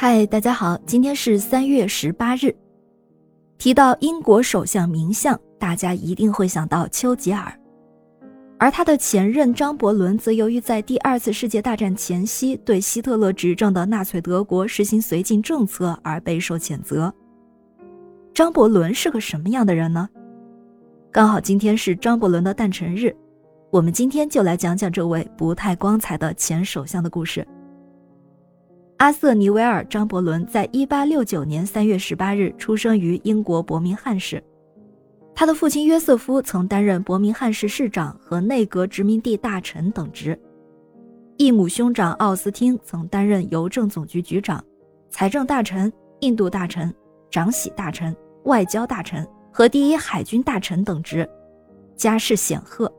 嗨，大家好，今天是三月十八日。提到英国首相名相，大家一定会想到丘吉尔，而他的前任张伯伦则由于在第二次世界大战前夕对希特勒执政的纳粹德国实行绥靖政策而备受谴责。张伯伦是个什么样的人呢？刚好今天是张伯伦的诞辰日，我们今天就来讲讲这位不太光彩的前首相的故事。阿瑟·尼维尔·张伯伦在1869年3月18日出生于英国伯明翰市。他的父亲约瑟夫曾担任伯明翰市市长和内阁殖民地大臣等职，异母兄长奥斯汀曾担任邮政总局局长、财政大臣、印度大臣、长喜大臣、外交大臣和第一海军大臣等职，家世显赫。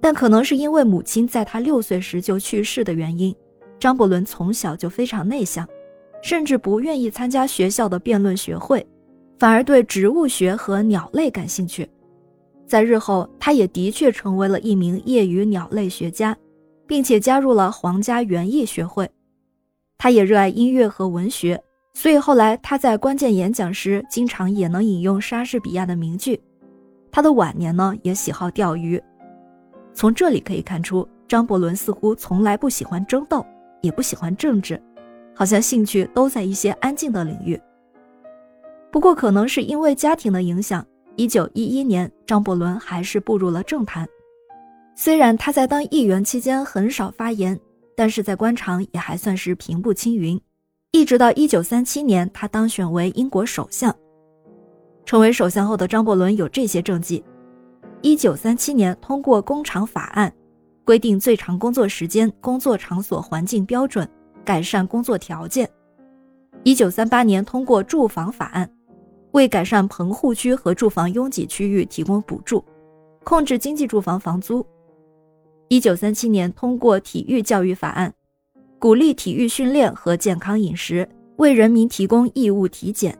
但可能是因为母亲在他六岁时就去世的原因。张伯伦从小就非常内向，甚至不愿意参加学校的辩论学会，反而对植物学和鸟类感兴趣。在日后，他也的确成为了一名业余鸟类学家，并且加入了皇家园艺学会。他也热爱音乐和文学，所以后来他在关键演讲时，经常也能引用莎士比亚的名句。他的晚年呢，也喜好钓鱼。从这里可以看出，张伯伦似乎从来不喜欢争斗。也不喜欢政治，好像兴趣都在一些安静的领域。不过，可能是因为家庭的影响，一九一一年，张伯伦还是步入了政坛。虽然他在当议员期间很少发言，但是在官场也还算是平步青云。一直到一九三七年，他当选为英国首相。成为首相后的张伯伦有这些政绩：一九三七年通过工厂法案。规定最长工作时间、工作场所环境标准，改善工作条件。一九三八年通过住房法案，为改善棚户区和住房拥挤区域提供补助，控制经济住房房租。一九三七年通过体育教育法案，鼓励体育训练和健康饮食，为人民提供义务体检。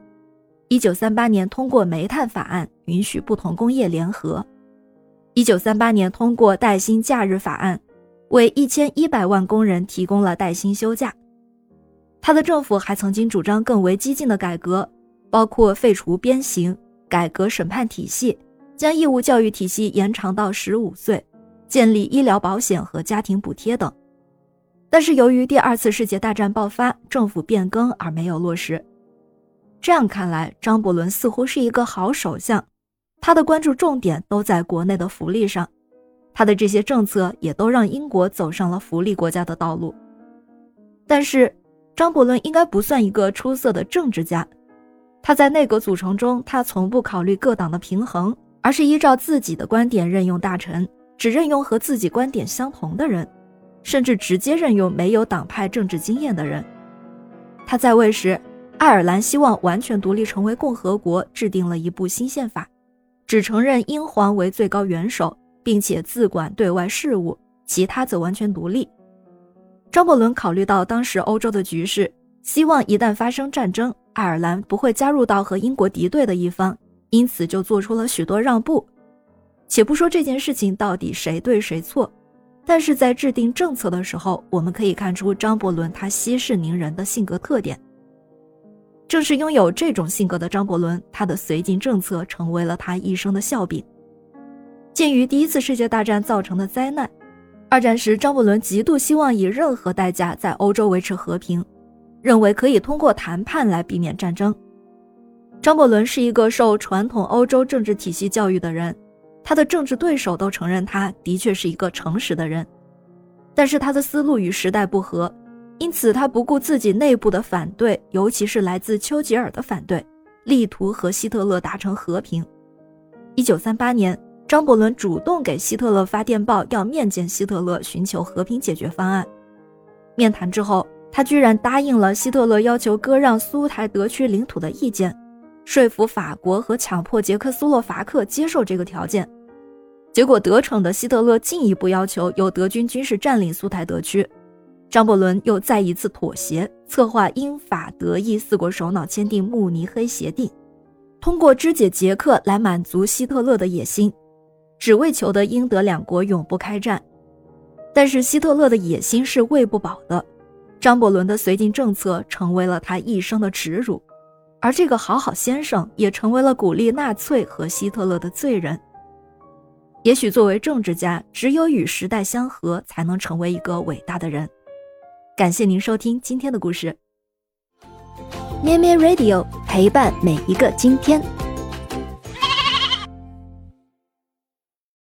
一九三八年通过煤炭法案，允许不同工业联合。一九三八年通过带薪假日法案，为一千一百万工人提供了带薪休假。他的政府还曾经主张更为激进的改革，包括废除鞭刑、改革审判体系、将义务教育体系延长到十五岁、建立医疗保险和家庭补贴等。但是由于第二次世界大战爆发，政府变更而没有落实。这样看来，张伯伦似乎是一个好首相。他的关注重点都在国内的福利上，他的这些政策也都让英国走上了福利国家的道路。但是，张伯伦应该不算一个出色的政治家。他在内阁组成中，他从不考虑各党的平衡，而是依照自己的观点任用大臣，只任用和自己观点相同的人，甚至直接任用没有党派政治经验的人。他在位时，爱尔兰希望完全独立成为共和国，制定了一部新宪法。只承认英皇为最高元首，并且自管对外事务，其他则完全独立。张伯伦考虑到当时欧洲的局势，希望一旦发生战争，爱尔兰不会加入到和英国敌对的一方，因此就做出了许多让步。且不说这件事情到底谁对谁错，但是在制定政策的时候，我们可以看出张伯伦他息事宁人的性格特点。正是拥有这种性格的张伯伦，他的绥靖政策成为了他一生的笑柄。鉴于第一次世界大战造成的灾难，二战时张伯伦极度希望以任何代价在欧洲维持和平，认为可以通过谈判来避免战争。张伯伦是一个受传统欧洲政治体系教育的人，他的政治对手都承认他的确是一个诚实的人，但是他的思路与时代不合。因此，他不顾自己内部的反对，尤其是来自丘吉尔的反对，力图和希特勒达成和平。一九三八年，张伯伦主动给希特勒发电报，要面见希特勒，寻求和平解决方案。面谈之后，他居然答应了希特勒要求割让苏台德区领土的意见，说服法国和强迫捷克斯洛伐克接受这个条件。结果得逞的希特勒进一步要求由德军军事占领苏台德区。张伯伦又再一次妥协策划英法德意四国首脑签订慕尼黑协定。通过肢解捷克来满足希特勒的野心只为求得英德两国永不开战。但是希特勒的野心是喂不饱的张伯伦的绥靖政策成为了他一生的耻辱而这个好好先生也成为了鼓励纳粹和希特勒的罪人。也许作为政治家只有与时代相合才能成为一个伟大的人。感谢您收听今天的故事。咩咩 radio 陪伴每一个今天。